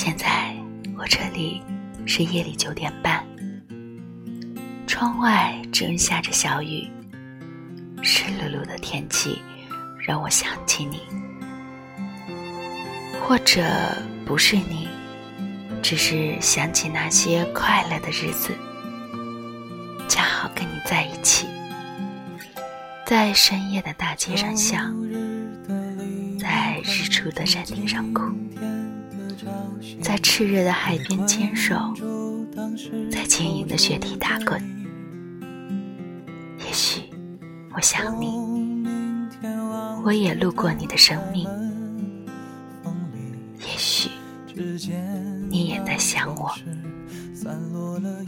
现在我这里是夜里九点半，窗外正下着小雨，湿漉漉的天气让我想起你，或者不是你，只是想起那些快乐的日子，恰好跟你在一起，在深夜的大街上笑，在日出的山顶上哭。在炽热的海边牵手，在晶莹的雪地打滚。也许我想你，我也路过你的生命。也许你也在想我。散落了